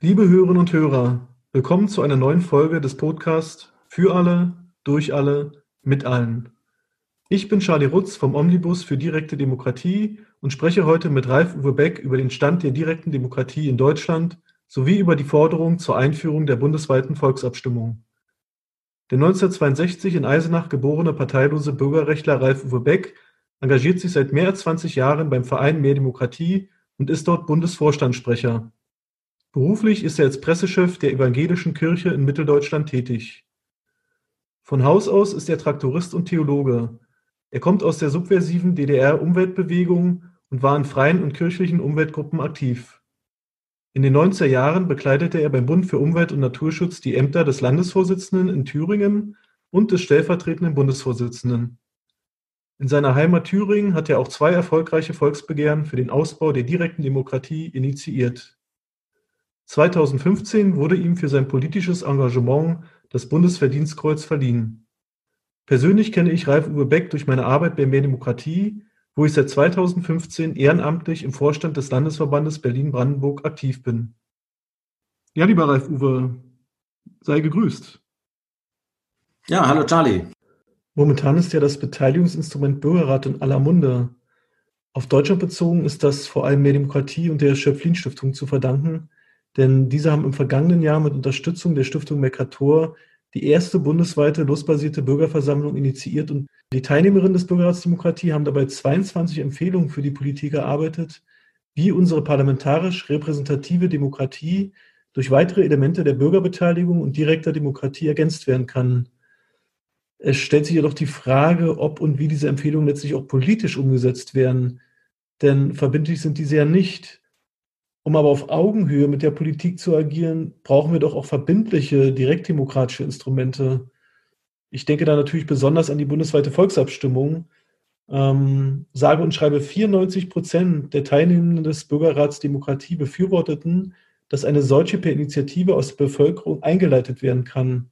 Liebe Hörerinnen und Hörer, willkommen zu einer neuen Folge des Podcasts Für alle, durch alle, mit allen. Ich bin Charlie Rutz vom Omnibus für direkte Demokratie und spreche heute mit Ralf Uwe Beck über den Stand der direkten Demokratie in Deutschland sowie über die Forderung zur Einführung der bundesweiten Volksabstimmung. Der 1962 in Eisenach geborene parteilose Bürgerrechtler Ralf Uwe Beck engagiert sich seit mehr als 20 Jahren beim Verein Mehr Demokratie und ist dort Bundesvorstandssprecher. Beruflich ist er als Pressechef der Evangelischen Kirche in Mitteldeutschland tätig. Von Haus aus ist er Traktorist und Theologe. Er kommt aus der subversiven DDR-Umweltbewegung und war in freien und kirchlichen Umweltgruppen aktiv. In den 90er Jahren bekleidete er beim Bund für Umwelt und Naturschutz die Ämter des Landesvorsitzenden in Thüringen und des stellvertretenden Bundesvorsitzenden. In seiner Heimat Thüringen hat er auch zwei erfolgreiche Volksbegehren für den Ausbau der direkten Demokratie initiiert. 2015 wurde ihm für sein politisches Engagement das Bundesverdienstkreuz verliehen. Persönlich kenne ich Ralf Uwe Beck durch meine Arbeit bei Mehr Demokratie, wo ich seit 2015 ehrenamtlich im Vorstand des Landesverbandes Berlin-Brandenburg aktiv bin. Ja, lieber Ralf Uwe, sei gegrüßt. Ja, hallo Charlie. Momentan ist ja das Beteiligungsinstrument Bürgerrat in aller Munde. Auf Deutschland bezogen ist das vor allem Mehr Demokratie und der Schöpflin-Stiftung zu verdanken, denn diese haben im vergangenen Jahr mit Unterstützung der Stiftung Mercator die erste bundesweite losbasierte Bürgerversammlung initiiert und die Teilnehmerinnen des Bürgerrats Demokratie haben dabei 22 Empfehlungen für die Politik erarbeitet, wie unsere parlamentarisch repräsentative Demokratie durch weitere Elemente der Bürgerbeteiligung und direkter Demokratie ergänzt werden kann. Es stellt sich jedoch die Frage, ob und wie diese Empfehlungen letztlich auch politisch umgesetzt werden. Denn verbindlich sind diese ja nicht. Um aber auf Augenhöhe mit der Politik zu agieren, brauchen wir doch auch verbindliche, direktdemokratische Instrumente. Ich denke da natürlich besonders an die bundesweite Volksabstimmung. Ähm, sage und schreibe 94 Prozent der Teilnehmenden des Bürgerrats Demokratie befürworteten, dass eine solche per Initiative aus der Bevölkerung eingeleitet werden kann.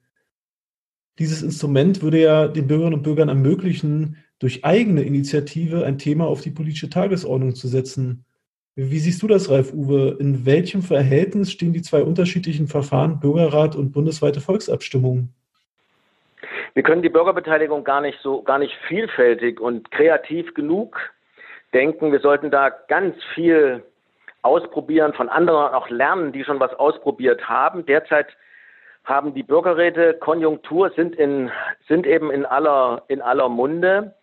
Dieses Instrument würde ja den Bürgerinnen und Bürgern ermöglichen, durch eigene Initiative ein Thema auf die politische Tagesordnung zu setzen. Wie siehst du das, Ralf Uwe? In welchem Verhältnis stehen die zwei unterschiedlichen Verfahren, Bürgerrat und bundesweite Volksabstimmung? Wir können die Bürgerbeteiligung gar nicht so, gar nicht vielfältig und kreativ genug denken. Wir sollten da ganz viel ausprobieren, von anderen auch lernen, die schon was ausprobiert haben. Derzeit haben die Bürgerräte Konjunktur, sind, in, sind eben in aller, in aller Munde.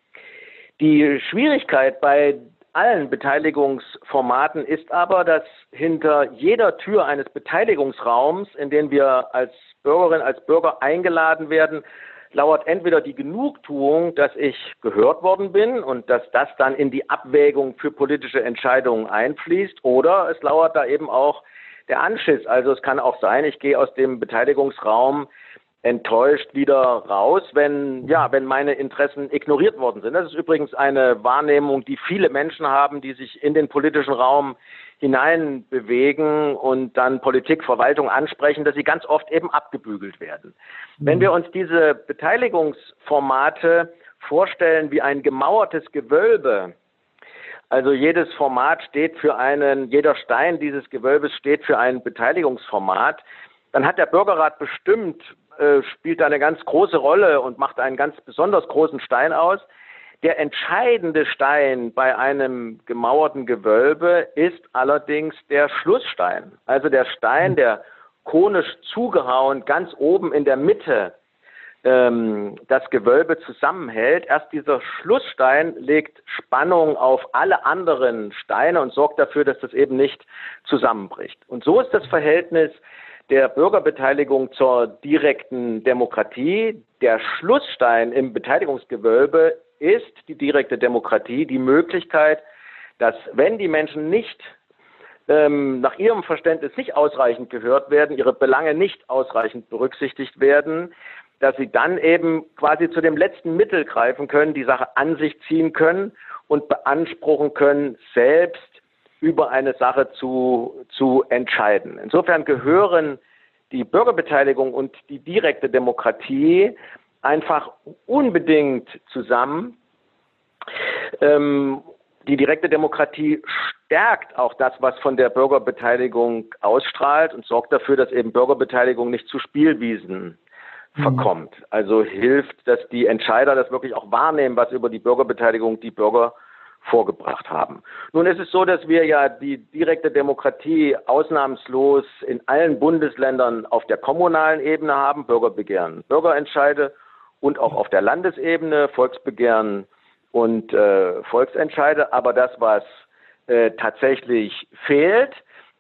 Die Schwierigkeit bei allen Beteiligungsformaten ist aber, dass hinter jeder Tür eines Beteiligungsraums, in den wir als Bürgerin, als Bürger eingeladen werden, lauert entweder die Genugtuung, dass ich gehört worden bin und dass das dann in die Abwägung für politische Entscheidungen einfließt, oder es lauert da eben auch der Anschiss. Also es kann auch sein, ich gehe aus dem Beteiligungsraum enttäuscht wieder raus, wenn, ja, wenn meine Interessen ignoriert worden sind. Das ist übrigens eine Wahrnehmung, die viele Menschen haben, die sich in den politischen Raum hinein bewegen und dann Politik, Verwaltung ansprechen, dass sie ganz oft eben abgebügelt werden. Mhm. Wenn wir uns diese Beteiligungsformate vorstellen wie ein gemauertes Gewölbe, also jedes Format steht für einen, jeder Stein dieses Gewölbes steht für ein Beteiligungsformat, dann hat der Bürgerrat bestimmt, äh, spielt eine ganz große Rolle und macht einen ganz besonders großen Stein aus. Der entscheidende Stein bei einem gemauerten Gewölbe ist allerdings der Schlussstein. Also der Stein, der konisch zugehauen ganz oben in der Mitte ähm, das Gewölbe zusammenhält. Erst dieser Schlussstein legt Spannung auf alle anderen Steine und sorgt dafür, dass das eben nicht zusammenbricht. Und so ist das Verhältnis der Bürgerbeteiligung zur direkten Demokratie. Der Schlussstein im Beteiligungsgewölbe ist die direkte Demokratie, die Möglichkeit, dass wenn die Menschen nicht ähm, nach ihrem Verständnis nicht ausreichend gehört werden, ihre Belange nicht ausreichend berücksichtigt werden, dass sie dann eben quasi zu dem letzten Mittel greifen können, die Sache an sich ziehen können und beanspruchen können, selbst über eine Sache zu, zu entscheiden. Insofern gehören die Bürgerbeteiligung und die direkte Demokratie einfach unbedingt zusammen. Ähm, die direkte Demokratie stärkt auch das, was von der Bürgerbeteiligung ausstrahlt und sorgt dafür, dass eben Bürgerbeteiligung nicht zu Spielwiesen mhm. verkommt. Also hilft, dass die Entscheider das wirklich auch wahrnehmen, was über die Bürgerbeteiligung die Bürger vorgebracht haben. Nun ist es so, dass wir ja die direkte Demokratie ausnahmslos in allen Bundesländern auf der kommunalen Ebene haben, Bürgerbegehren, Bürgerentscheide und auch auf der Landesebene Volksbegehren und äh, Volksentscheide. Aber das, was äh, tatsächlich fehlt,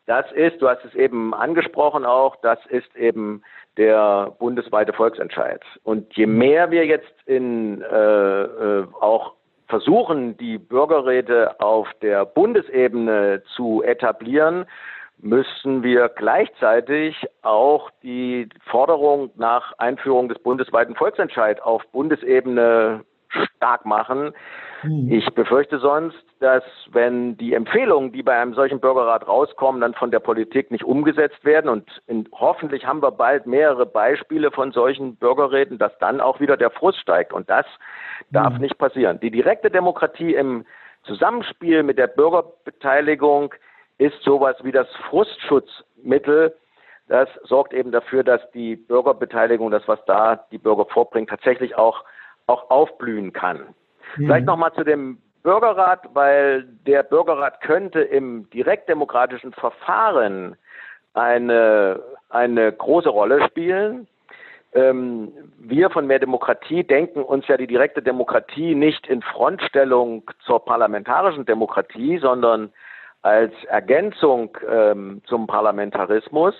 das ist, du hast es eben angesprochen auch, das ist eben der bundesweite Volksentscheid. Und je mehr wir jetzt in äh, äh, auch versuchen, die Bürgerräte auf der Bundesebene zu etablieren, müssen wir gleichzeitig auch die Forderung nach Einführung des bundesweiten Volksentscheid auf Bundesebene stark machen. Hm. Ich befürchte sonst, dass wenn die Empfehlungen, die bei einem solchen Bürgerrat rauskommen, dann von der Politik nicht umgesetzt werden und in, hoffentlich haben wir bald mehrere Beispiele von solchen Bürgerräten, dass dann auch wieder der Frust steigt und das darf hm. nicht passieren. Die direkte Demokratie im Zusammenspiel mit der Bürgerbeteiligung ist sowas wie das Frustschutzmittel. Das sorgt eben dafür, dass die Bürgerbeteiligung, das was da die Bürger vorbringt, tatsächlich auch auch aufblühen kann. Mhm. Vielleicht nochmal zu dem Bürgerrat, weil der Bürgerrat könnte im direktdemokratischen Verfahren eine, eine große Rolle spielen. Ähm, wir von Mehr Demokratie denken uns ja die direkte Demokratie nicht in Frontstellung zur parlamentarischen Demokratie, sondern als Ergänzung ähm, zum Parlamentarismus.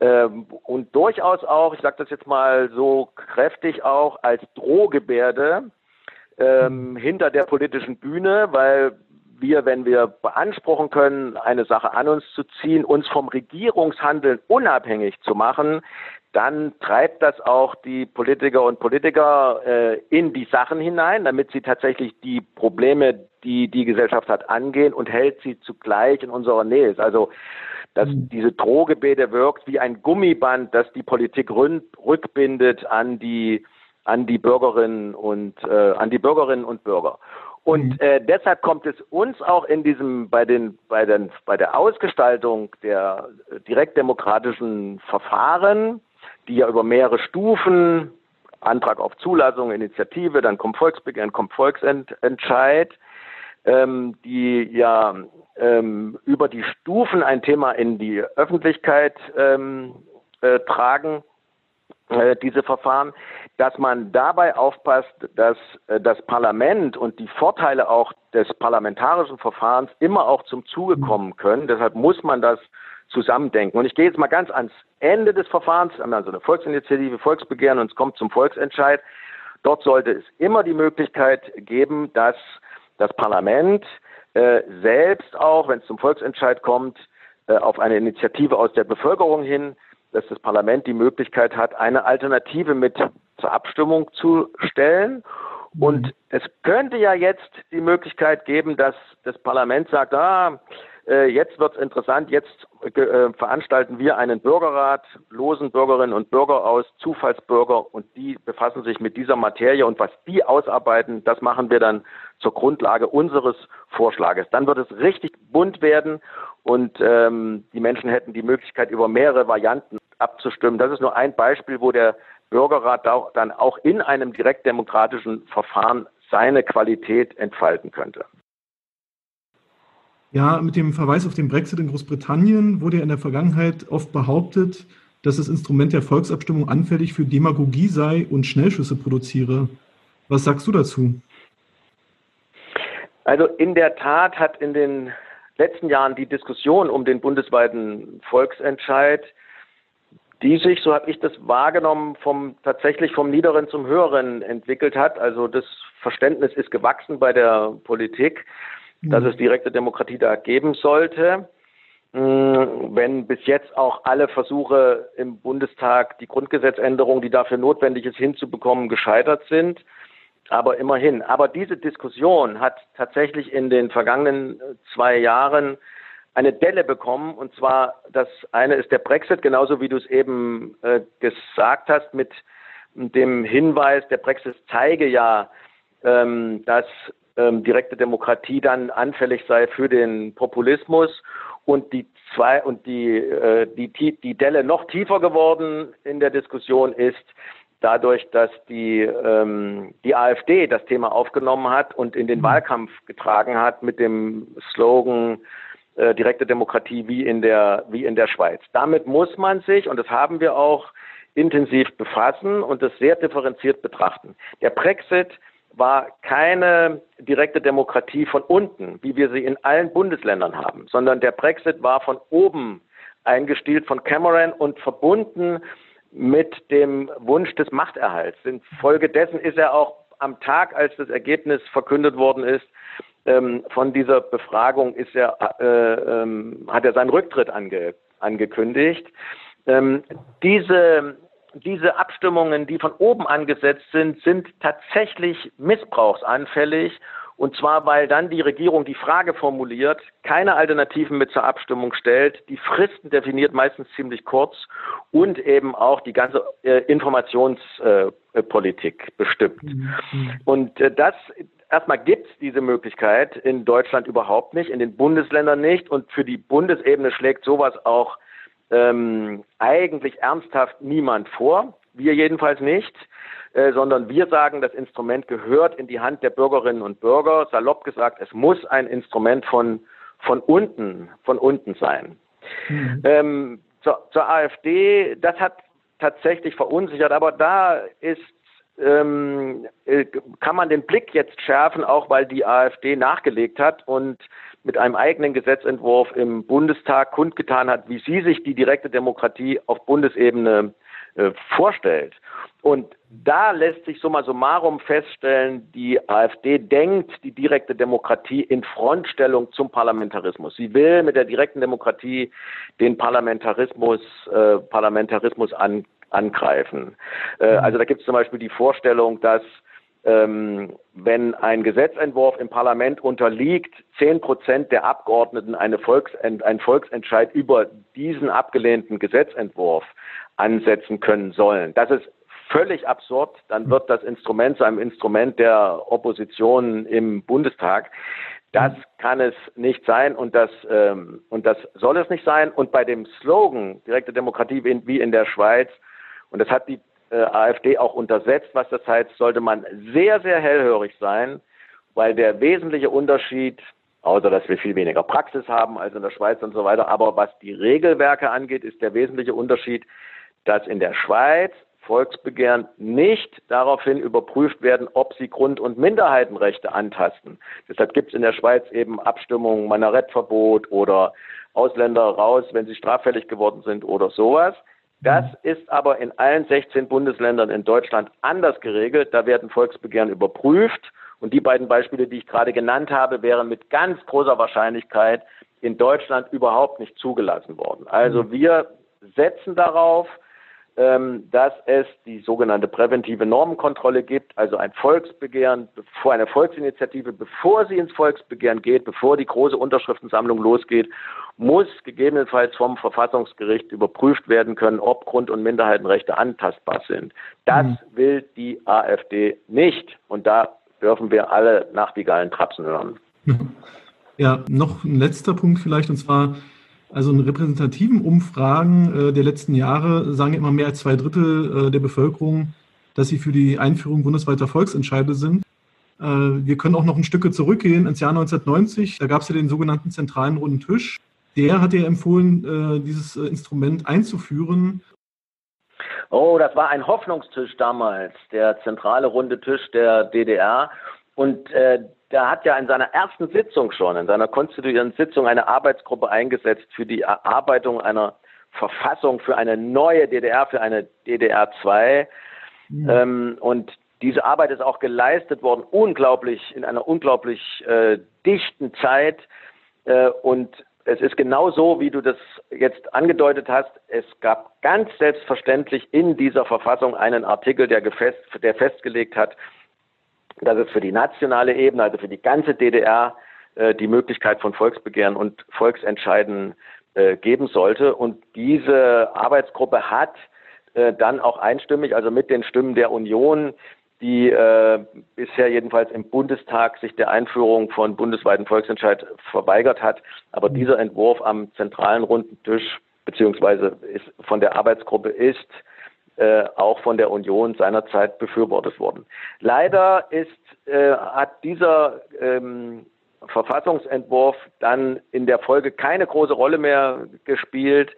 Ähm, und durchaus auch, ich sage das jetzt mal so kräftig auch, als Drohgebärde ähm, mhm. hinter der politischen Bühne, weil wir, wenn wir beanspruchen können, eine Sache an uns zu ziehen, uns vom Regierungshandeln unabhängig zu machen, dann treibt das auch die Politiker und Politiker äh, in die Sachen hinein, damit sie tatsächlich die Probleme, die die Gesellschaft hat, angehen und hält sie zugleich in unserer Nähe. Also dass mhm. diese Drohgebete wirkt wie ein Gummiband, das die Politik rückbindet an die an die Bürgerinnen und äh, an die Bürgerinnen und Bürger. Und mhm. äh, deshalb kommt es uns auch in diesem bei den bei den bei der Ausgestaltung der direktdemokratischen Verfahren, die ja über mehrere Stufen Antrag auf Zulassung, Initiative, dann kommt Volksbegehren, kommt Volksentscheid, ähm, die ja ähm, über die Stufen ein Thema in die Öffentlichkeit ähm, äh, tragen, äh, diese Verfahren, dass man dabei aufpasst, dass äh, das Parlament und die Vorteile auch des parlamentarischen Verfahrens immer auch zum Zuge kommen können. Deshalb muss man das zusammendenken. Und ich gehe jetzt mal ganz ans Ende des Verfahrens. Wir haben also eine Volksinitiative, Volksbegehren und es kommt zum Volksentscheid. Dort sollte es immer die Möglichkeit geben, dass das Parlament äh, selbst auch, wenn es zum Volksentscheid kommt, äh, auf eine Initiative aus der Bevölkerung hin, dass das Parlament die Möglichkeit hat, eine Alternative mit zur Abstimmung zu stellen. Und mhm. es könnte ja jetzt die Möglichkeit geben, dass das Parlament sagt, ah, äh, jetzt wird es interessant, jetzt äh, veranstalten wir einen Bürgerrat, losen Bürgerinnen und Bürger aus, Zufallsbürger und die befassen sich mit dieser Materie und was die ausarbeiten, das machen wir dann zur Grundlage unseres Vorschlages. Dann wird es richtig bunt werden und ähm, die Menschen hätten die Möglichkeit, über mehrere Varianten abzustimmen. Das ist nur ein Beispiel, wo der Bürgerrat dann auch in einem direktdemokratischen Verfahren seine Qualität entfalten könnte. Ja, mit dem Verweis auf den Brexit in Großbritannien wurde ja in der Vergangenheit oft behauptet, dass das Instrument der Volksabstimmung anfällig für Demagogie sei und Schnellschüsse produziere. Was sagst du dazu? Also in der Tat hat in den letzten Jahren die Diskussion um den bundesweiten Volksentscheid, die sich, so habe ich das wahrgenommen, vom tatsächlich vom Niederen zum Höheren entwickelt hat. Also das Verständnis ist gewachsen bei der Politik dass es direkte Demokratie da geben sollte. Mm, wenn bis jetzt auch alle Versuche im Bundestag, die Grundgesetzänderung, die dafür notwendig ist, hinzubekommen, gescheitert sind. Aber immerhin. Aber diese Diskussion hat tatsächlich in den vergangenen zwei Jahren eine Delle bekommen. Und zwar, das eine ist der Brexit, genauso wie du es eben äh, gesagt hast, mit dem Hinweis, der Brexit zeige ja, ähm, dass ähm, direkte Demokratie dann anfällig sei für den Populismus und die zwei und die, äh, die, die Delle noch tiefer geworden in der Diskussion ist, dadurch, dass die, ähm, die AfD das Thema aufgenommen hat und in den mhm. Wahlkampf getragen hat mit dem Slogan äh, direkte Demokratie wie in der wie in der Schweiz. Damit muss man sich und das haben wir auch intensiv befassen und das sehr differenziert betrachten. Der Brexit war keine direkte Demokratie von unten, wie wir sie in allen Bundesländern haben, sondern der Brexit war von oben eingestielt von Cameron und verbunden mit dem Wunsch des Machterhalts. Infolgedessen ist er auch am Tag, als das Ergebnis verkündet worden ist, ähm, von dieser Befragung ist er, äh, ähm, hat er seinen Rücktritt ange, angekündigt. Ähm, diese diese Abstimmungen, die von oben angesetzt sind, sind tatsächlich missbrauchsanfällig. Und zwar, weil dann die Regierung die Frage formuliert, keine Alternativen mit zur Abstimmung stellt, die Fristen definiert meistens ziemlich kurz und eben auch die ganze äh, Informationspolitik äh, bestimmt. Mhm. Und äh, das erstmal gibt es diese Möglichkeit in Deutschland überhaupt nicht, in den Bundesländern nicht. Und für die Bundesebene schlägt sowas auch ähm, eigentlich ernsthaft niemand vor. Wir jedenfalls nicht, äh, sondern wir sagen, das Instrument gehört in die Hand der Bürgerinnen und Bürger. Salopp gesagt, es muss ein Instrument von, von unten, von unten sein. Mhm. Ähm, zur, zur AfD, das hat tatsächlich verunsichert, aber da ist ähm, äh, kann man den Blick jetzt schärfen, auch weil die AfD nachgelegt hat und mit einem eigenen Gesetzentwurf im Bundestag kundgetan hat, wie sie sich die direkte Demokratie auf Bundesebene äh, vorstellt. Und da lässt sich summa summarum feststellen, die AfD denkt die direkte Demokratie in Frontstellung zum Parlamentarismus. Sie will mit der direkten Demokratie den Parlamentarismus, äh, Parlamentarismus an, angreifen. Äh, also da gibt es zum Beispiel die Vorstellung, dass ähm, wenn ein Gesetzentwurf im Parlament unterliegt, zehn Prozent der Abgeordneten eine Volksent einen Volksentscheid über diesen abgelehnten Gesetzentwurf ansetzen können sollen. Das ist völlig absurd. Dann wird das Instrument zu einem Instrument der Opposition im Bundestag. Das kann es nicht sein und das, ähm, und das soll es nicht sein. Und bei dem Slogan direkte Demokratie wie in der Schweiz, und das hat die äh, AfD auch untersetzt. Was das heißt, sollte man sehr, sehr hellhörig sein, weil der wesentliche Unterschied, außer dass wir viel weniger Praxis haben als in der Schweiz und so weiter, aber was die Regelwerke angeht, ist der wesentliche Unterschied, dass in der Schweiz Volksbegehren nicht daraufhin überprüft werden, ob sie Grund- und Minderheitenrechte antasten. Deshalb gibt es in der Schweiz eben Abstimmungen, Minarettverbot oder Ausländer raus, wenn sie straffällig geworden sind oder sowas. Das ist aber in allen 16 Bundesländern in Deutschland anders geregelt. Da werden Volksbegehren überprüft. Und die beiden Beispiele, die ich gerade genannt habe, wären mit ganz großer Wahrscheinlichkeit in Deutschland überhaupt nicht zugelassen worden. Also mhm. wir setzen darauf, dass es die sogenannte präventive Normenkontrolle gibt, also ein Volksbegehren, vor eine Volksinitiative, bevor sie ins Volksbegehren geht, bevor die große Unterschriftensammlung losgeht, muss gegebenenfalls vom Verfassungsgericht überprüft werden können, ob Grund- und Minderheitenrechte antastbar sind. Das mhm. will die AfD nicht. Und da dürfen wir alle Nachtigallen trapsen hören. Ja, noch ein letzter Punkt vielleicht, und zwar also in repräsentativen Umfragen äh, der letzten Jahre sagen immer mehr als zwei Drittel äh, der Bevölkerung, dass sie für die Einführung bundesweiter Volksentscheide sind. Äh, wir können auch noch ein Stück zurückgehen ins Jahr 1990. Da gab es ja den sogenannten zentralen runden Tisch. Der hat ja empfohlen, äh, dieses äh, Instrument einzuführen. Oh, das war ein Hoffnungstisch damals, der zentrale runde Tisch der DDR. Und äh, der hat ja in seiner ersten Sitzung schon, in seiner konstituierenden Sitzung, eine Arbeitsgruppe eingesetzt für die Erarbeitung einer Verfassung für eine neue DDR, für eine DDR 2. Mhm. Ähm, und diese Arbeit ist auch geleistet worden, unglaublich, in einer unglaublich äh, dichten Zeit. Äh, und es ist genau so, wie du das jetzt angedeutet hast. Es gab ganz selbstverständlich in dieser Verfassung einen Artikel, der, gefest, der festgelegt hat, dass es für die nationale Ebene, also für die ganze DDR, äh, die Möglichkeit von Volksbegehren und Volksentscheiden äh, geben sollte. Und diese Arbeitsgruppe hat äh, dann auch einstimmig, also mit den Stimmen der Union, die äh, bisher jedenfalls im Bundestag sich der Einführung von bundesweiten Volksentscheid verweigert hat. Aber mhm. dieser Entwurf am zentralen runden Tisch beziehungsweise ist von der Arbeitsgruppe ist äh, auch von der Union seinerzeit befürwortet worden. Leider ist, äh, hat dieser ähm, Verfassungsentwurf dann in der Folge keine große Rolle mehr gespielt.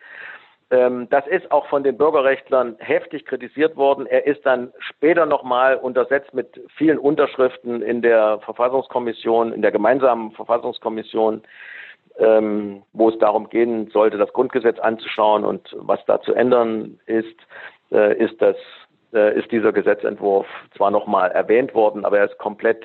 Ähm, das ist auch von den Bürgerrechtlern heftig kritisiert worden. Er ist dann später nochmal untersetzt mit vielen Unterschriften in der Verfassungskommission, in der gemeinsamen Verfassungskommission, ähm, wo es darum gehen sollte, das Grundgesetz anzuschauen und was da zu ändern ist, äh, ist das äh, ist dieser Gesetzentwurf zwar nochmal erwähnt worden, aber er ist komplett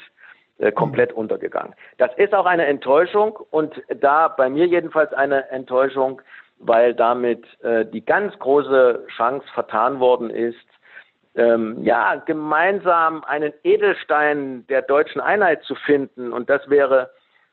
äh, komplett untergegangen. Das ist auch eine Enttäuschung und da bei mir jedenfalls eine Enttäuschung, weil damit äh, die ganz große Chance vertan worden ist, ähm, ja, gemeinsam einen Edelstein der deutschen Einheit zu finden. Und das wäre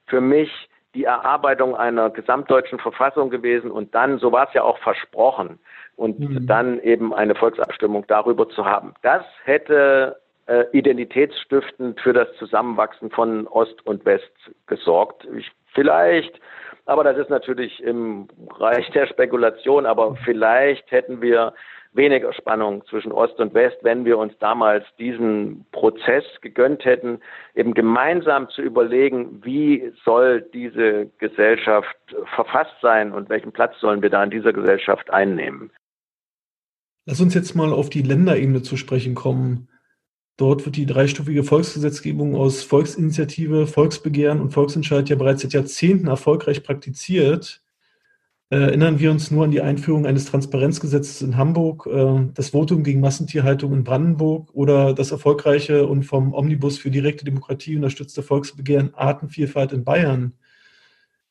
für mich die Erarbeitung einer gesamtdeutschen Verfassung gewesen und dann, so war es ja auch versprochen, und mhm. dann eben eine Volksabstimmung darüber zu haben. Das hätte äh, identitätsstiftend für das Zusammenwachsen von Ost und West gesorgt. Ich, vielleicht aber das ist natürlich im Bereich der Spekulation. Aber vielleicht hätten wir weniger Spannung zwischen Ost und West, wenn wir uns damals diesen Prozess gegönnt hätten, eben gemeinsam zu überlegen, wie soll diese Gesellschaft verfasst sein und welchen Platz sollen wir da in dieser Gesellschaft einnehmen. Lass uns jetzt mal auf die Länderebene zu sprechen kommen. Dort wird die dreistufige Volksgesetzgebung aus Volksinitiative, Volksbegehren und Volksentscheid ja bereits seit Jahrzehnten erfolgreich praktiziert. Erinnern wir uns nur an die Einführung eines Transparenzgesetzes in Hamburg, äh, das Votum gegen Massentierhaltung in Brandenburg oder das erfolgreiche und vom Omnibus für direkte Demokratie unterstützte Volksbegehren Artenvielfalt in Bayern.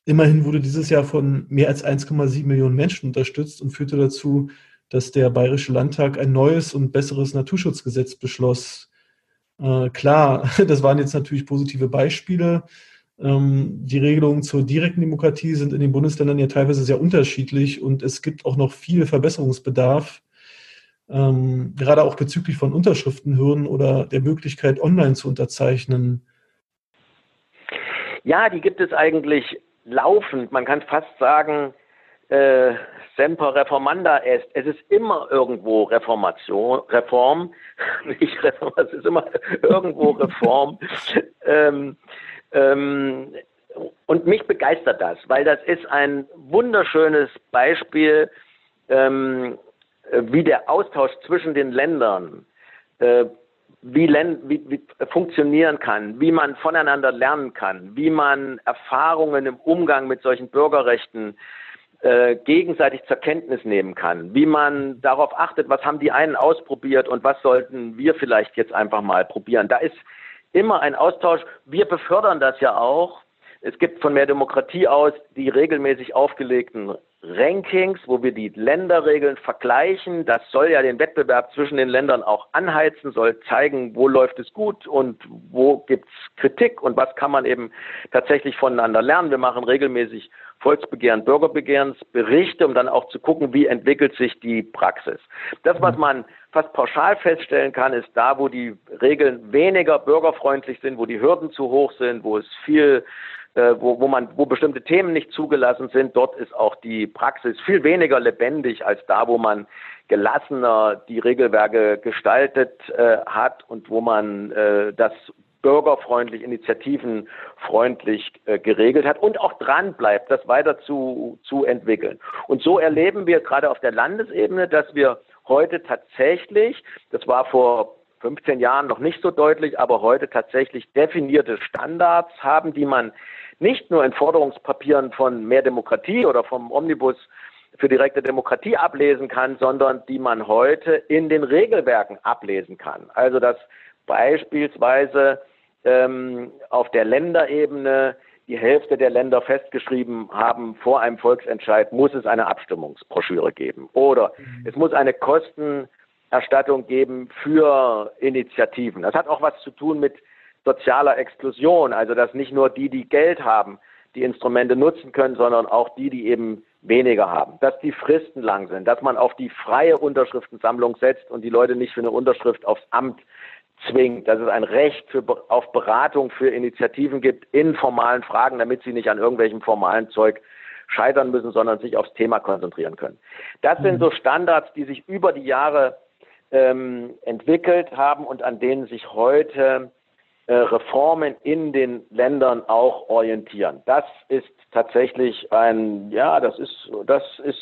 Immerhin wurde dieses Jahr von mehr als 1,7 Millionen Menschen unterstützt und führte dazu, dass der Bayerische Landtag ein neues und besseres Naturschutzgesetz beschloss. Äh, klar, das waren jetzt natürlich positive Beispiele. Ähm, die Regelungen zur direkten Demokratie sind in den Bundesländern ja teilweise sehr unterschiedlich und es gibt auch noch viel Verbesserungsbedarf, ähm, gerade auch bezüglich von Unterschriftenhürden oder der Möglichkeit, online zu unterzeichnen. Ja, die gibt es eigentlich laufend. Man kann fast sagen, äh, semper reformanda est. Es ist immer irgendwo Reformation, Reform, nicht Reform, es ist immer irgendwo Reform. ähm, ähm, und mich begeistert das, weil das ist ein wunderschönes Beispiel, ähm, wie der Austausch zwischen den Ländern äh, wie, wie, wie, funktionieren kann, wie man voneinander lernen kann, wie man Erfahrungen im Umgang mit solchen Bürgerrechten äh, gegenseitig zur Kenntnis nehmen kann, wie man darauf achtet, was haben die einen ausprobiert und was sollten wir vielleicht jetzt einfach mal probieren. Da ist immer ein Austausch. Wir befördern das ja auch. Es gibt von mehr Demokratie aus die regelmäßig aufgelegten Rankings, wo wir die Länderregeln vergleichen. Das soll ja den Wettbewerb zwischen den Ländern auch anheizen, soll zeigen, wo läuft es gut und wo gibt es Kritik und was kann man eben tatsächlich voneinander lernen. Wir machen regelmäßig Volksbegehren, Bürgerbegehrensberichte, um dann auch zu gucken, wie entwickelt sich die Praxis. Das, was man fast pauschal feststellen kann, ist da, wo die Regeln weniger bürgerfreundlich sind, wo die Hürden zu hoch sind, wo es viel wo, wo, man, wo bestimmte Themen nicht zugelassen sind, dort ist auch die Praxis viel weniger lebendig als da, wo man gelassener die Regelwerke gestaltet äh, hat und wo man äh, das bürgerfreundlich, initiativenfreundlich äh, geregelt hat und auch dran bleibt, das weiter zu, zu entwickeln. Und so erleben wir gerade auf der Landesebene, dass wir heute tatsächlich, das war vor 15 Jahren noch nicht so deutlich, aber heute tatsächlich definierte Standards haben, die man nicht nur in Forderungspapieren von mehr Demokratie oder vom Omnibus für direkte Demokratie ablesen kann, sondern die man heute in den Regelwerken ablesen kann. Also dass beispielsweise ähm, auf der Länderebene die Hälfte der Länder festgeschrieben haben, vor einem Volksentscheid muss es eine Abstimmungsbroschüre geben. Oder mhm. es muss eine Kostenerstattung geben für Initiativen. Das hat auch was zu tun mit sozialer Exklusion, also dass nicht nur die, die Geld haben, die Instrumente nutzen können, sondern auch die, die eben weniger haben. Dass die Fristen lang sind, dass man auf die freie Unterschriftensammlung setzt und die Leute nicht für eine Unterschrift aufs Amt zwingt, dass es ein Recht für, auf Beratung für Initiativen gibt in formalen Fragen, damit sie nicht an irgendwelchem formalen Zeug scheitern müssen, sondern sich aufs Thema konzentrieren können. Das sind mhm. so Standards, die sich über die Jahre ähm, entwickelt haben und an denen sich heute Reformen in den Ländern auch orientieren. Das ist tatsächlich ein, ja, das ist, das ist,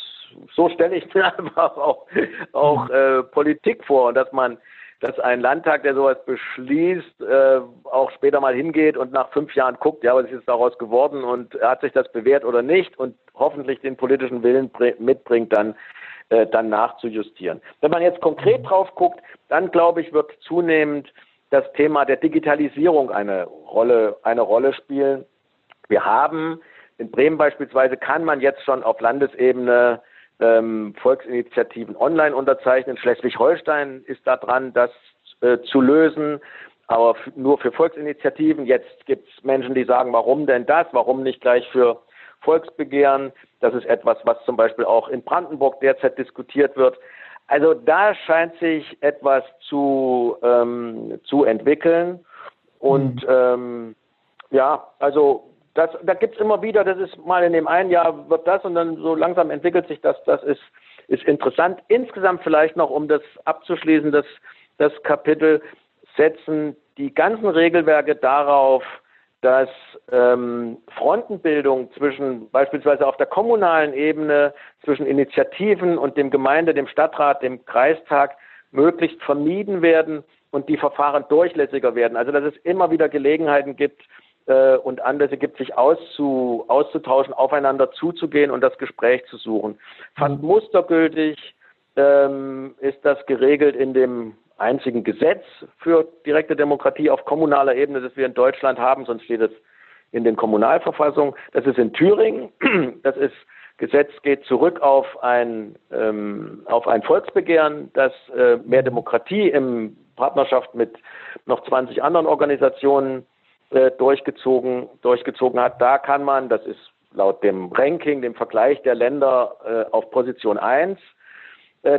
so stelle ich mir einfach auch, auch äh, Politik vor, dass man dass ein Landtag, der sowas beschließt, äh, auch später mal hingeht und nach fünf Jahren guckt, ja, was ist jetzt daraus geworden und hat sich das bewährt oder nicht und hoffentlich den politischen Willen mitbringt, dann, äh, dann nachzujustieren. Wenn man jetzt konkret drauf guckt, dann glaube ich, wird zunehmend das Thema der Digitalisierung eine Rolle, eine Rolle spielen. Wir haben in Bremen beispielsweise kann man jetzt schon auf Landesebene ähm, Volksinitiativen online unterzeichnen. Schleswig-Holstein ist da dran, das äh, zu lösen, aber nur für Volksinitiativen. Jetzt gibt es Menschen, die sagen, warum denn das? Warum nicht gleich für Volksbegehren? Das ist etwas, was zum Beispiel auch in Brandenburg derzeit diskutiert wird. Also da scheint sich etwas zu, ähm, zu entwickeln. Und mhm. ähm, ja, also das, da gibt's immer wieder, das ist mal in dem einen Jahr wird das und dann so langsam entwickelt sich das, das ist, ist interessant. Insgesamt vielleicht noch, um das abzuschließen, das, das Kapitel, setzen die ganzen Regelwerke darauf, dass ähm, Frontenbildung zwischen beispielsweise auf der kommunalen Ebene zwischen Initiativen und dem Gemeinde, dem Stadtrat, dem Kreistag möglichst vermieden werden und die Verfahren durchlässiger werden. Also dass es immer wieder Gelegenheiten gibt, äh, und Anlässe gibt, sich auszu, auszutauschen, aufeinander zuzugehen und das Gespräch zu suchen. Fast mhm. mustergültig ähm, ist das geregelt in dem einzigen Gesetz für direkte Demokratie auf kommunaler Ebene, das wir in Deutschland haben, sonst steht es in den Kommunalverfassungen. Das ist in Thüringen. Das ist Gesetz geht zurück auf ein, ähm, auf ein Volksbegehren, das äh, mehr Demokratie in Partnerschaft mit noch 20 anderen Organisationen äh, durchgezogen, durchgezogen hat. Da kann man, das ist laut dem Ranking, dem Vergleich der Länder äh, auf Position 1 äh,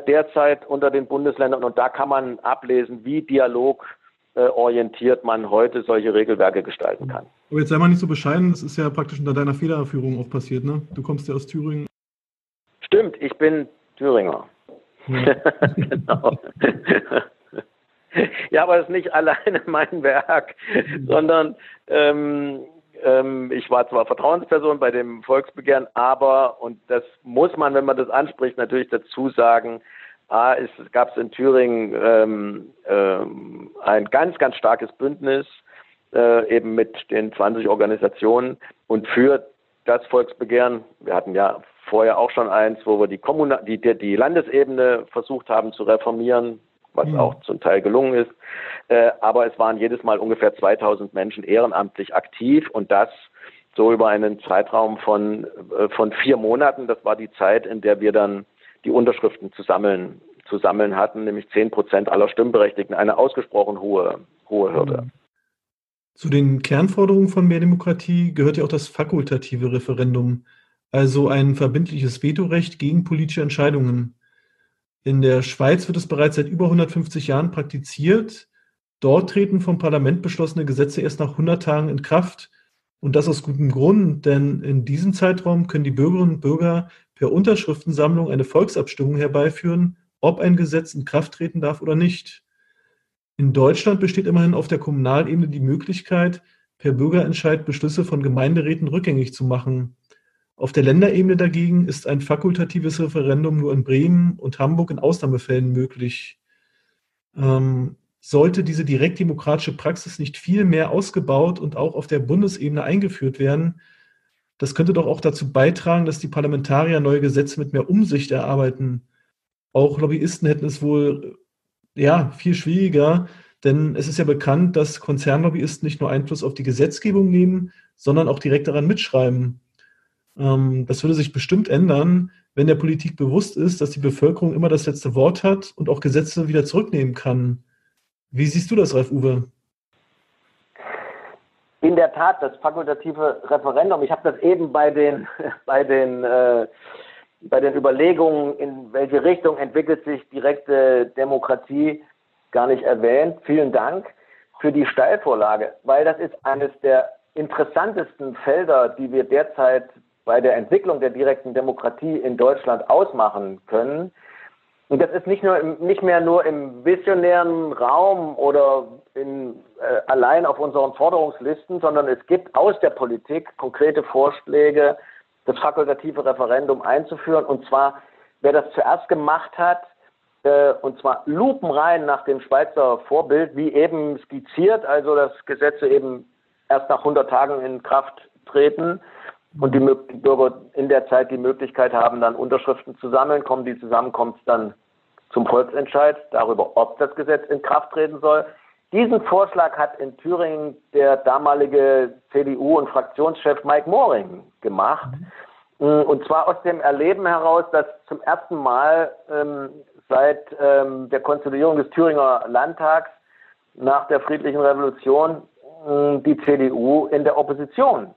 derzeit unter den Bundesländern und da kann man ablesen, wie dialogorientiert man heute solche Regelwerke gestalten kann. Aber jetzt sei mal nicht so bescheiden, das ist ja praktisch unter deiner Federführung auch passiert, ne? Du kommst ja aus Thüringen. Stimmt, ich bin Thüringer. Ja. genau. ja, aber es ist nicht alleine mein Werk, sondern ähm, ähm, ich war zwar Vertrauensperson bei dem Volksbegehren, aber, und das muss man, wenn man das anspricht, natürlich dazu sagen, A, es gab in Thüringen ähm, ähm, ein ganz, ganz starkes Bündnis, äh, eben mit den 20 Organisationen und für das Volksbegehren, wir hatten ja vorher auch schon eins, wo wir die, Kommunal die, die Landesebene versucht haben zu reformieren, was mhm. auch zum Teil gelungen ist. Äh, aber es waren jedes Mal ungefähr 2000 Menschen ehrenamtlich aktiv und das so über einen Zeitraum von, äh, von vier Monaten. Das war die Zeit, in der wir dann die Unterschriften zu sammeln, zu sammeln hatten, nämlich 10 Prozent aller Stimmberechtigten. Eine ausgesprochen hohe, hohe Hürde. Mhm. Zu den Kernforderungen von mehr Demokratie gehört ja auch das fakultative Referendum, also ein verbindliches Vetorecht gegen politische Entscheidungen. In der Schweiz wird es bereits seit über 150 Jahren praktiziert. Dort treten vom Parlament beschlossene Gesetze erst nach 100 Tagen in Kraft. Und das aus gutem Grund, denn in diesem Zeitraum können die Bürgerinnen und Bürger per Unterschriftensammlung eine Volksabstimmung herbeiführen, ob ein Gesetz in Kraft treten darf oder nicht. In Deutschland besteht immerhin auf der Kommunalebene die Möglichkeit, per Bürgerentscheid Beschlüsse von Gemeinderäten rückgängig zu machen. Auf der Länderebene dagegen ist ein fakultatives Referendum nur in Bremen und Hamburg in Ausnahmefällen möglich. Ähm, sollte diese direktdemokratische Praxis nicht viel mehr ausgebaut und auch auf der Bundesebene eingeführt werden, das könnte doch auch dazu beitragen, dass die Parlamentarier neue Gesetze mit mehr Umsicht erarbeiten. Auch Lobbyisten hätten es wohl ja viel schwieriger, denn es ist ja bekannt, dass Konzernlobbyisten nicht nur Einfluss auf die Gesetzgebung nehmen, sondern auch direkt daran mitschreiben. Ähm, das würde sich bestimmt ändern, wenn der Politik bewusst ist, dass die Bevölkerung immer das letzte Wort hat und auch Gesetze wieder zurücknehmen kann. Wie siehst du das, Ralf Uwe? In der Tat, das fakultative Referendum, ich habe das eben bei den, bei den, äh, bei den Überlegungen, in welche Richtung entwickelt sich direkte Demokratie, gar nicht erwähnt. Vielen Dank für die Steilvorlage, weil das ist eines der interessantesten Felder, die wir derzeit bei der Entwicklung der direkten Demokratie in Deutschland ausmachen können. Und das ist nicht nur nicht mehr nur im visionären Raum oder in, äh, allein auf unseren Forderungslisten, sondern es gibt aus der Politik konkrete Vorschläge, das fakultative Referendum einzuführen. Und zwar, wer das zuerst gemacht hat, äh, und zwar lupenrein nach dem Schweizer Vorbild, wie eben skizziert, also dass Gesetze eben erst nach 100 Tagen in Kraft treten und die, die Bürger in der Zeit die Möglichkeit haben, dann Unterschriften zu sammeln, kommen die zusammen, kommt es dann zum Volksentscheid darüber, ob das Gesetz in Kraft treten soll. Diesen Vorschlag hat in Thüringen der damalige CDU- und Fraktionschef Mike Moring gemacht. Mhm. Und zwar aus dem Erleben heraus, dass zum ersten Mal ähm, seit ähm, der Konsolidierung des Thüringer Landtags nach der friedlichen Revolution äh, die CDU in der Opposition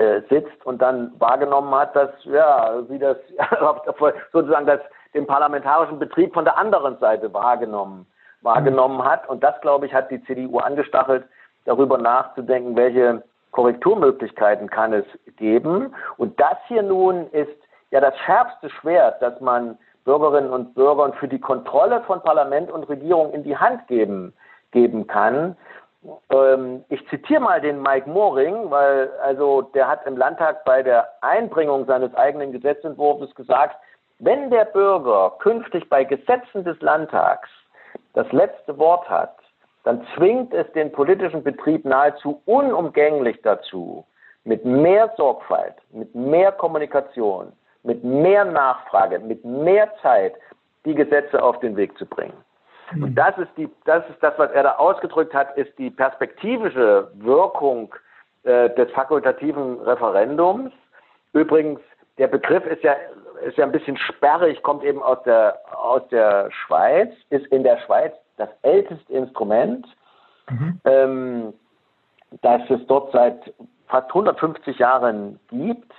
äh, sitzt und dann wahrgenommen hat, dass ja, wie das sozusagen das den parlamentarischen Betrieb von der anderen Seite wahrgenommen wahrgenommen hat. Und das glaube ich hat die CDU angestachelt, darüber nachzudenken, welche Korrekturmöglichkeiten kann es geben. Und das hier nun ist ja das schärfste Schwert, das man Bürgerinnen und Bürgern für die Kontrolle von Parlament und Regierung in die Hand geben geben kann. Ähm, ich zitiere mal den Mike Moring, weil also der hat im Landtag bei der Einbringung seines eigenen Gesetzentwurfs gesagt, wenn der Bürger künftig bei Gesetzen des Landtags das letzte Wort hat, dann zwingt es den politischen Betrieb nahezu unumgänglich dazu, mit mehr Sorgfalt, mit mehr Kommunikation, mit mehr Nachfrage, mit mehr Zeit die Gesetze auf den Weg zu bringen. Und das ist, die, das ist das, was er da ausgedrückt hat, ist die perspektivische Wirkung äh, des fakultativen Referendums. Übrigens, der Begriff ist ja, ist ja ein bisschen sperrig, kommt eben aus der, aus der Schweiz, ist in der Schweiz das älteste Instrument, mhm. ähm, das es dort seit fast 150 Jahren gibt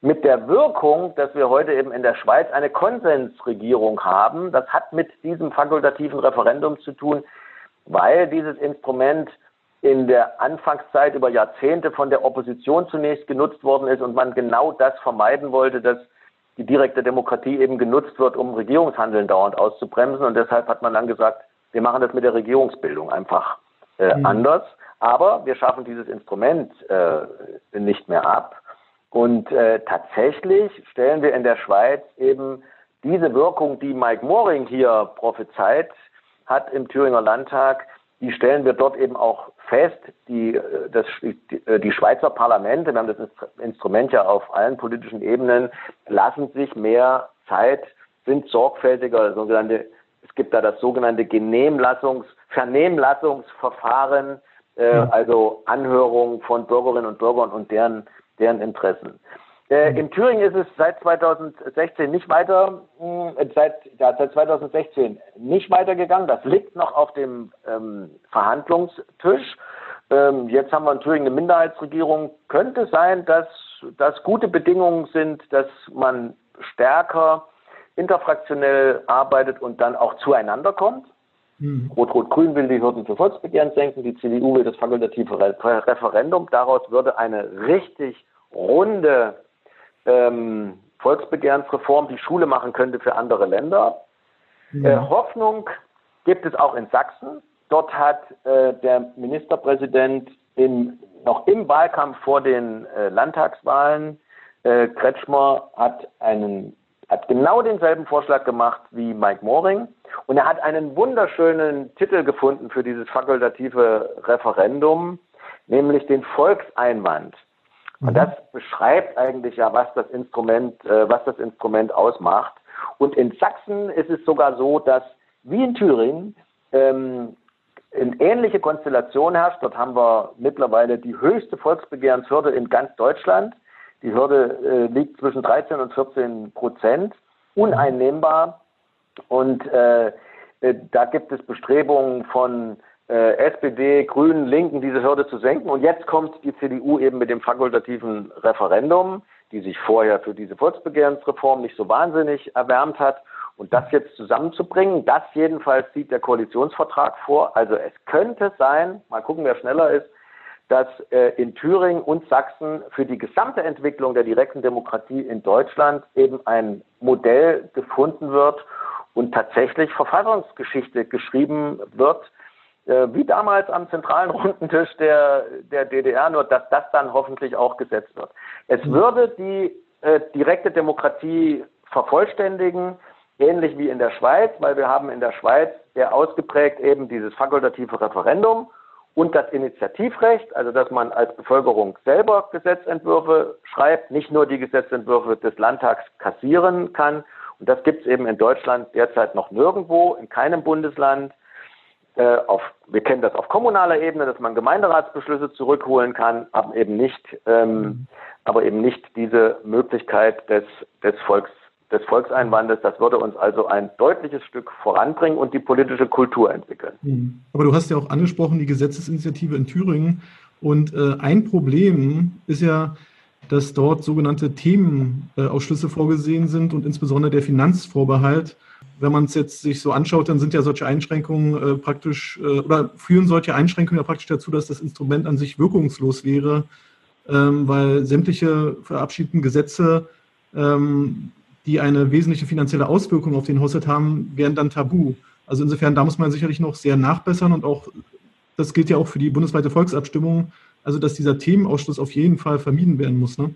mit der Wirkung, dass wir heute eben in der Schweiz eine Konsensregierung haben. Das hat mit diesem fakultativen Referendum zu tun, weil dieses Instrument in der Anfangszeit über Jahrzehnte von der Opposition zunächst genutzt worden ist und man genau das vermeiden wollte, dass die direkte Demokratie eben genutzt wird, um Regierungshandeln dauernd auszubremsen. Und deshalb hat man dann gesagt, wir machen das mit der Regierungsbildung einfach äh, mhm. anders. Aber wir schaffen dieses Instrument äh, nicht mehr ab. Und äh, tatsächlich stellen wir in der Schweiz eben diese Wirkung, die Mike Moring hier prophezeit hat im Thüringer Landtag, die stellen wir dort eben auch fest. Die, äh, das, die, äh, die Schweizer Parlamente, wir haben das Instrument ja auf allen politischen Ebenen, lassen sich mehr Zeit, sind sorgfältiger, sogenannte, es gibt da das sogenannte Genehmlassungs, Vernehmlassungsverfahren, äh, also Anhörung von Bürgerinnen und Bürgern und deren deren Interessen. Äh, in Thüringen ist es seit 2016 nicht weiter, äh, seit, ja, seit 2016 nicht weitergegangen. Das liegt noch auf dem ähm, Verhandlungstisch. Ähm, jetzt haben wir in Thüringen eine Minderheitsregierung. Könnte sein, dass das gute Bedingungen sind, dass man stärker interfraktionell arbeitet und dann auch zueinander kommt. Mhm. Rot-Rot-Grün will die Hürden für Volksbegehren senken, die CDU will das fakultative Referendum. Daraus würde eine richtig runde ähm, Volksbegehrensreform, die Schule machen könnte für andere Länder. Mhm. Äh, Hoffnung gibt es auch in Sachsen. Dort hat äh, der Ministerpräsident im, noch im Wahlkampf vor den äh, Landtagswahlen, äh, Kretschmer, hat einen hat genau denselben Vorschlag gemacht wie Mike Moring und er hat einen wunderschönen Titel gefunden für dieses fakultative Referendum, nämlich den Volkseinwand. Und mhm. das beschreibt eigentlich ja, was das Instrument, äh, was das Instrument ausmacht. Und in Sachsen ist es sogar so, dass wie in Thüringen ähm, eine ähnliche Konstellation herrscht. Dort haben wir mittlerweile die höchste Volksbegehrenshürde in ganz Deutschland. Die Hürde äh, liegt zwischen 13 und 14 Prozent, uneinnehmbar. Und äh, äh, da gibt es Bestrebungen von SPD, Grünen, Linken, diese Hürde zu senken. Und jetzt kommt die CDU eben mit dem fakultativen Referendum, die sich vorher für diese Volksbegehrensreform nicht so wahnsinnig erwärmt hat. Und das jetzt zusammenzubringen, das jedenfalls sieht der Koalitionsvertrag vor. Also es könnte sein, mal gucken, wer schneller ist, dass äh, in Thüringen und Sachsen für die gesamte Entwicklung der direkten Demokratie in Deutschland eben ein Modell gefunden wird und tatsächlich Verfassungsgeschichte geschrieben wird, äh, wie damals am zentralen Rundentisch der, der DDR, nur dass das dann hoffentlich auch gesetzt wird. Es mhm. würde die äh, direkte Demokratie vervollständigen, ähnlich wie in der Schweiz, weil wir haben in der Schweiz sehr ausgeprägt eben dieses fakultative Referendum und das Initiativrecht, also dass man als Bevölkerung selber Gesetzentwürfe schreibt, nicht nur die Gesetzentwürfe des Landtags kassieren kann. Und das gibt es eben in Deutschland derzeit noch nirgendwo, in keinem Bundesland. Äh, auf, wir kennen das auf kommunaler Ebene, dass man Gemeinderatsbeschlüsse zurückholen kann, aber eben nicht, ähm, aber eben nicht diese Möglichkeit des, des Volks des Volkseinwandes. Das würde uns also ein deutliches Stück voranbringen und die politische Kultur entwickeln. Mhm. Aber du hast ja auch angesprochen, die Gesetzesinitiative in Thüringen. Und äh, ein Problem ist ja, dass dort sogenannte Themenausschlüsse vorgesehen sind und insbesondere der Finanzvorbehalt. Wenn man es jetzt sich so anschaut, dann sind ja solche Einschränkungen äh, praktisch äh, oder führen solche Einschränkungen ja praktisch dazu, dass das Instrument an sich wirkungslos wäre, ähm, weil sämtliche verabschiedeten Gesetze ähm, die eine wesentliche finanzielle Auswirkung auf den Haushalt haben, wären dann tabu. Also insofern, da muss man sicherlich noch sehr nachbessern und auch, das gilt ja auch für die bundesweite Volksabstimmung, also dass dieser Themenausschluss auf jeden Fall vermieden werden muss. Ne?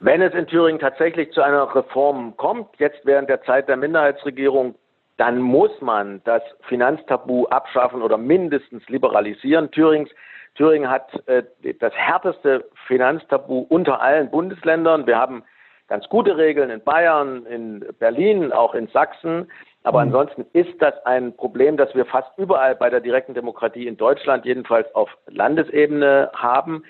Wenn es in Thüringen tatsächlich zu einer Reform kommt, jetzt während der Zeit der Minderheitsregierung, dann muss man das Finanztabu abschaffen oder mindestens liberalisieren. Thürings, Thüringen hat äh, das härteste Finanztabu unter allen Bundesländern. Wir haben ganz gute Regeln in Bayern, in Berlin, auch in Sachsen. Aber mhm. ansonsten ist das ein Problem, das wir fast überall bei der direkten Demokratie in Deutschland, jedenfalls auf Landesebene haben.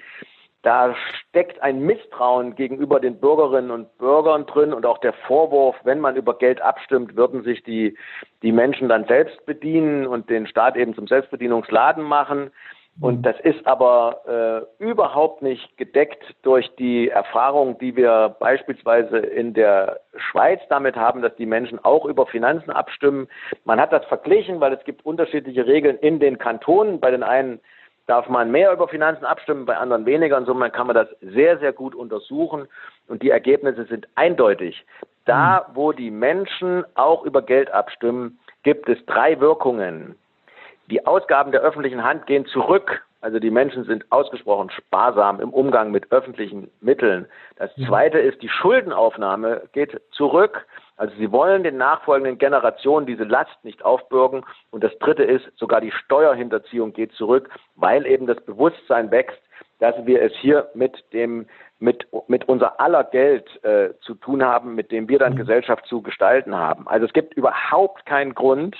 Da steckt ein Misstrauen gegenüber den Bürgerinnen und Bürgern drin und auch der Vorwurf, wenn man über Geld abstimmt, würden sich die, die Menschen dann selbst bedienen und den Staat eben zum Selbstbedienungsladen machen. Und das ist aber äh, überhaupt nicht gedeckt durch die Erfahrung, die wir beispielsweise in der Schweiz damit haben, dass die Menschen auch über Finanzen abstimmen. Man hat das verglichen, weil es gibt unterschiedliche Regeln in den Kantonen. Bei den einen darf man mehr über Finanzen abstimmen, bei anderen weniger. Insofern kann man das sehr, sehr gut untersuchen. Und die Ergebnisse sind eindeutig. Da, mhm. wo die Menschen auch über Geld abstimmen, gibt es drei Wirkungen. Die Ausgaben der öffentlichen Hand gehen zurück. Also die Menschen sind ausgesprochen sparsam im Umgang mit öffentlichen Mitteln. Das zweite ist, die Schuldenaufnahme geht zurück. Also sie wollen den nachfolgenden Generationen diese Last nicht aufbürgen. Und das dritte ist, sogar die Steuerhinterziehung geht zurück, weil eben das Bewusstsein wächst, dass wir es hier mit dem mit, mit unser aller Geld äh, zu tun haben, mit dem wir dann mhm. Gesellschaft zu gestalten haben. Also es gibt überhaupt keinen Grund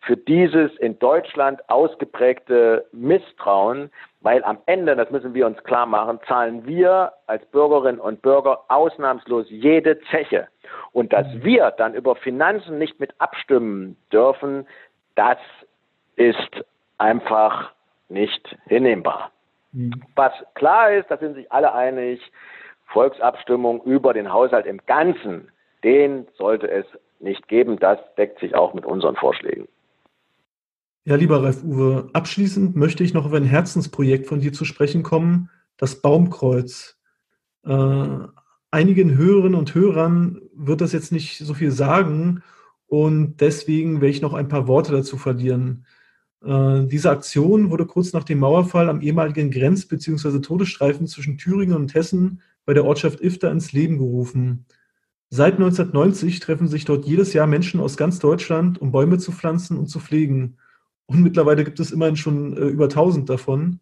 für dieses in Deutschland ausgeprägte Misstrauen, weil am Ende, das müssen wir uns klar machen, zahlen wir als Bürgerinnen und Bürger ausnahmslos jede Zeche. Und dass mhm. wir dann über Finanzen nicht mit abstimmen dürfen, das ist einfach nicht hinnehmbar. Was klar ist, da sind sich alle einig, Volksabstimmung über den Haushalt im Ganzen, den sollte es nicht geben. Das deckt sich auch mit unseren Vorschlägen. Ja, lieber Ralf Uwe, abschließend möchte ich noch auf ein Herzensprojekt von dir zu sprechen kommen, das Baumkreuz. Äh, einigen Hörerinnen und Hörern wird das jetzt nicht so viel sagen und deswegen werde ich noch ein paar Worte dazu verlieren. Äh, diese Aktion wurde kurz nach dem Mauerfall am ehemaligen Grenz- bzw. Todesstreifen zwischen Thüringen und Hessen bei der Ortschaft Ifter ins Leben gerufen. Seit 1990 treffen sich dort jedes Jahr Menschen aus ganz Deutschland, um Bäume zu pflanzen und zu pflegen. Und mittlerweile gibt es immerhin schon äh, über 1000 davon.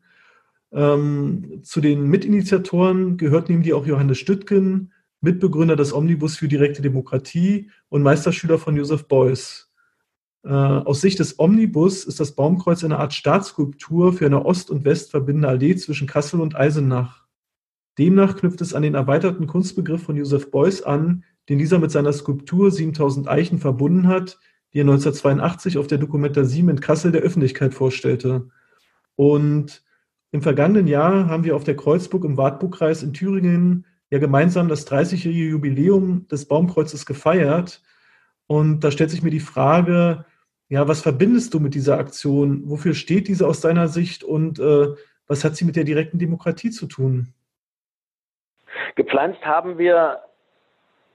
Ähm, zu den Mitinitiatoren gehört neben dir auch Johannes Stüttgen, Mitbegründer des Omnibus für direkte Demokratie und Meisterschüler von Josef Beuys. Äh, aus Sicht des Omnibus ist das Baumkreuz eine Art Staatsskulptur für eine Ost- und West verbindende Allee zwischen Kassel und Eisenach. Demnach knüpft es an den erweiterten Kunstbegriff von Joseph Beuys an, den dieser mit seiner Skulptur 7000 Eichen verbunden hat, die er 1982 auf der Documenta 7 in Kassel der Öffentlichkeit vorstellte. Und im vergangenen Jahr haben wir auf der Kreuzburg im Wartburgkreis in Thüringen ja gemeinsam das 30-jährige Jubiläum des Baumkreuzes gefeiert Und da stellt sich mir die Frage, ja, was verbindest du mit dieser Aktion? Wofür steht diese aus deiner Sicht und äh, was hat sie mit der direkten Demokratie zu tun? Gepflanzt haben wir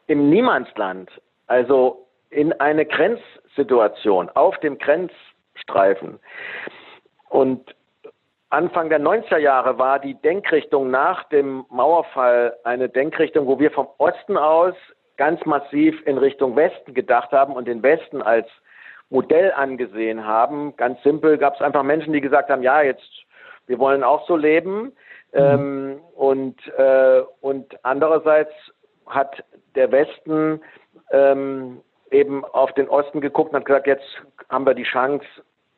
im Niemandsland, also in eine Grenzsituation, auf dem Grenzstreifen. Und Anfang der 90er Jahre war die Denkrichtung nach dem Mauerfall eine Denkrichtung, wo wir vom Osten aus ganz massiv in Richtung Westen gedacht haben und den Westen als Modell angesehen haben. Ganz simpel gab es einfach Menschen, die gesagt haben, ja, jetzt, wir wollen auch so leben. Mhm. Ähm, und, äh, und andererseits hat der Westen ähm, eben auf den Osten geguckt und hat gesagt, jetzt haben wir die Chance,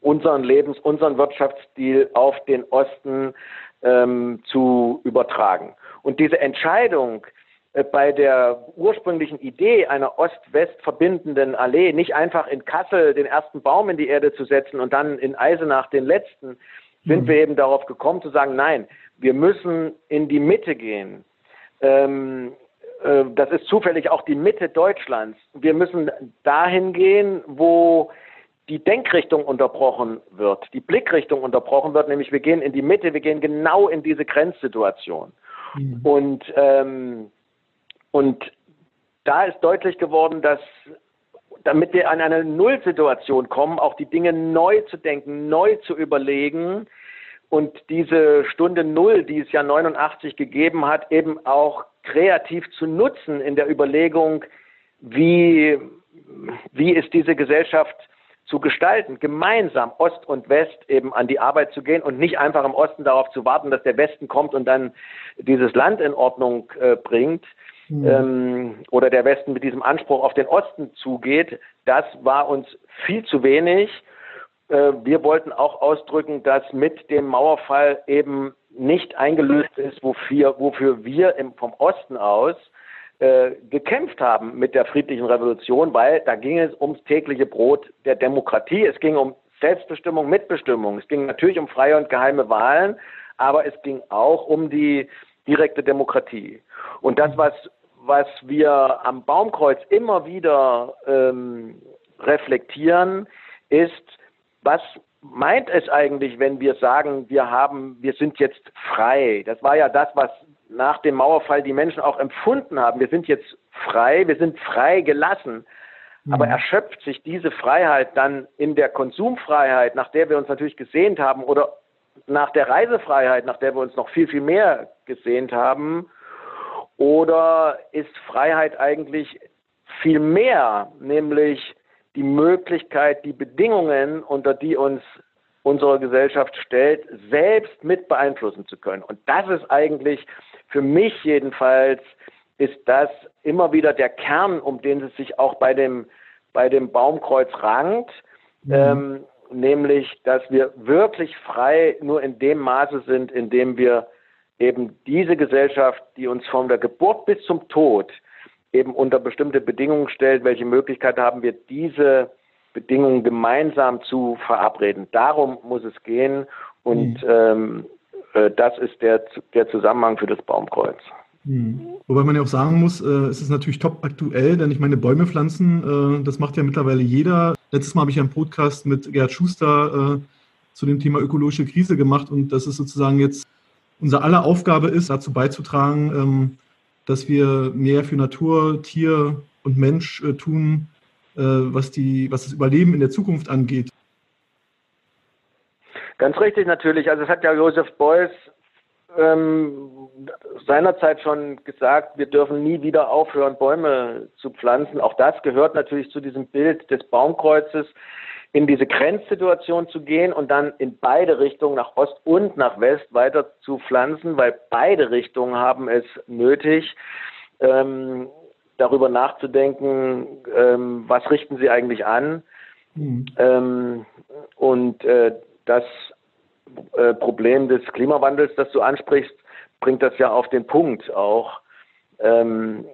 unseren Lebens-, unseren Wirtschaftsstil auf den Osten ähm, zu übertragen. Und diese Entscheidung, bei der ursprünglichen Idee einer Ost-West verbindenden Allee nicht einfach in Kassel den ersten Baum in die Erde zu setzen und dann in Eisenach den letzten, sind mhm. wir eben darauf gekommen zu sagen, nein, wir müssen in die Mitte gehen. Ähm, äh, das ist zufällig auch die Mitte Deutschlands. Wir müssen dahin gehen, wo die Denkrichtung unterbrochen wird, die Blickrichtung unterbrochen wird, nämlich wir gehen in die Mitte, wir gehen genau in diese Grenzsituation. Mhm. Und, ähm, und da ist deutlich geworden, dass damit wir an eine Nullsituation kommen, auch die Dinge neu zu denken, neu zu überlegen und diese Stunde Null, die es ja 89 gegeben hat, eben auch kreativ zu nutzen in der Überlegung, wie, wie ist diese Gesellschaft zu gestalten, gemeinsam Ost und West eben an die Arbeit zu gehen und nicht einfach im Osten darauf zu warten, dass der Westen kommt und dann dieses Land in Ordnung äh, bringt mhm. ähm, oder der Westen mit diesem Anspruch auf den Osten zugeht. Das war uns viel zu wenig. Äh, wir wollten auch ausdrücken, dass mit dem Mauerfall eben nicht eingelöst ist, wofür, wofür wir im, vom Osten aus äh, gekämpft haben mit der friedlichen Revolution, weil da ging es ums tägliche Brot der Demokratie. Es ging um Selbstbestimmung, Mitbestimmung. Es ging natürlich um freie und geheime Wahlen, aber es ging auch um die direkte Demokratie. Und das, was, was wir am Baumkreuz immer wieder ähm, reflektieren, ist, was meint es eigentlich, wenn wir sagen, wir haben, wir sind jetzt frei? Das war ja das, was nach dem Mauerfall die Menschen auch empfunden haben. Wir sind jetzt frei, wir sind frei gelassen. Mhm. Aber erschöpft sich diese Freiheit dann in der Konsumfreiheit, nach der wir uns natürlich gesehnt haben, oder nach der Reisefreiheit, nach der wir uns noch viel, viel mehr gesehnt haben? Oder ist Freiheit eigentlich viel mehr, nämlich die Möglichkeit, die Bedingungen, unter die uns unsere Gesellschaft stellt, selbst mit beeinflussen zu können. Und das ist eigentlich für mich jedenfalls ist das immer wieder der Kern, um den es sich auch bei dem, bei dem Baumkreuz rankt, mhm. ähm, nämlich, dass wir wirklich frei nur in dem Maße sind, in dem wir eben diese Gesellschaft, die uns von der Geburt bis zum Tod eben unter bestimmte Bedingungen stellt, welche Möglichkeit haben wir, diese Bedingungen gemeinsam zu verabreden. Darum muss es gehen und mhm. ähm, äh, das ist der, der Zusammenhang für das Baumkreuz. Hm. Wobei man ja auch sagen muss, äh, es ist natürlich top aktuell, denn ich meine, Bäume pflanzen, äh, das macht ja mittlerweile jeder. Letztes Mal habe ich einen Podcast mit Gerhard Schuster äh, zu dem Thema ökologische Krise gemacht und das ist sozusagen jetzt unser aller Aufgabe ist, dazu beizutragen, ähm, dass wir mehr für Natur, Tier und Mensch äh, tun, äh, was, die, was das Überleben in der Zukunft angeht. Ganz richtig natürlich. Also es hat ja Joseph Beuys ähm, seinerzeit schon gesagt, wir dürfen nie wieder aufhören, Bäume zu pflanzen. Auch das gehört natürlich zu diesem Bild des Baumkreuzes, in diese Grenzsituation zu gehen und dann in beide Richtungen, nach Ost und nach West, weiter zu pflanzen, weil beide Richtungen haben es nötig, ähm, darüber nachzudenken, ähm, was richten sie eigentlich an. Mhm. Ähm, und äh, das äh, Problem des Klimawandels, das du ansprichst, bringt das ja auf den Punkt auch, ähm,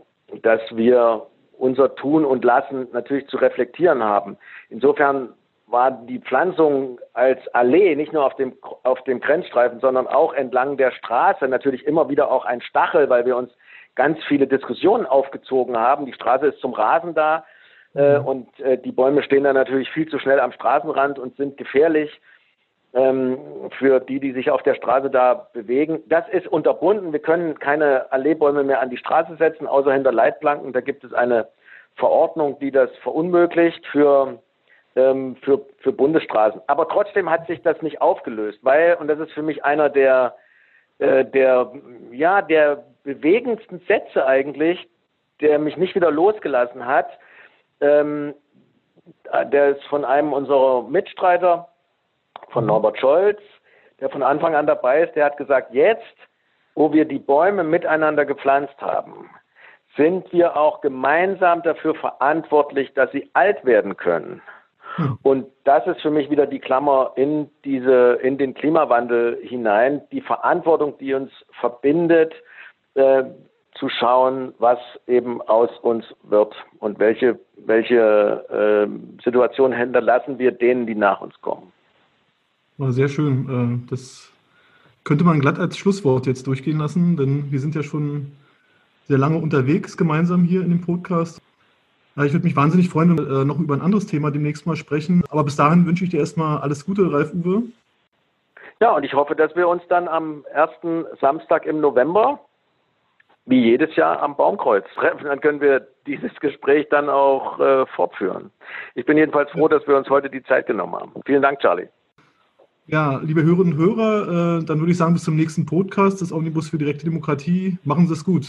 dass wir unser Tun und Lassen natürlich zu reflektieren haben. Insofern war die Pflanzung als Allee nicht nur auf dem, auf dem Grenzstreifen, sondern auch entlang der Straße natürlich immer wieder auch ein Stachel, weil wir uns ganz viele Diskussionen aufgezogen haben. Die Straße ist zum Rasen da, Äh, und äh, die Bäume stehen dann natürlich viel zu schnell am Straßenrand und sind gefährlich ähm, für die, die sich auf der Straße da bewegen. Das ist unterbunden. Wir können keine Alleebäume mehr an die Straße setzen, außer hinter Leitplanken. Da gibt es eine Verordnung, die das verunmöglicht für, ähm, für, für Bundesstraßen. Aber trotzdem hat sich das nicht aufgelöst, weil, und das ist für mich einer der, äh, der, ja, der bewegendsten Sätze eigentlich, der mich nicht wieder losgelassen hat, ähm, der ist von einem unserer Mitstreiter, von mhm. Norbert Scholz, der von Anfang an dabei ist, der hat gesagt, jetzt, wo wir die Bäume miteinander gepflanzt haben, sind wir auch gemeinsam dafür verantwortlich, dass sie alt werden können. Und das ist für mich wieder die Klammer in diese, in den Klimawandel hinein, die Verantwortung, die uns verbindet, äh, zu schauen, was eben aus uns wird und welche, welche äh, Situationen hinterlassen wir denen, die nach uns kommen. War sehr schön. Äh, das könnte man glatt als Schlusswort jetzt durchgehen lassen, denn wir sind ja schon sehr lange unterwegs gemeinsam hier in dem Podcast. Ich würde mich wahnsinnig freuen, wenn wir äh, noch über ein anderes Thema demnächst mal sprechen. Aber bis dahin wünsche ich dir erstmal alles Gute, Ralf Uwe. Ja, und ich hoffe, dass wir uns dann am ersten Samstag im November, wie jedes Jahr, am Baumkreuz treffen. Dann können wir dieses Gespräch dann auch äh, fortführen. Ich bin jedenfalls froh, dass wir uns heute die Zeit genommen haben. Vielen Dank, Charlie. Ja, liebe Hörerinnen und Hörer, äh, dann würde ich sagen, bis zum nächsten Podcast des Omnibus für direkte Demokratie. Machen Sie es gut.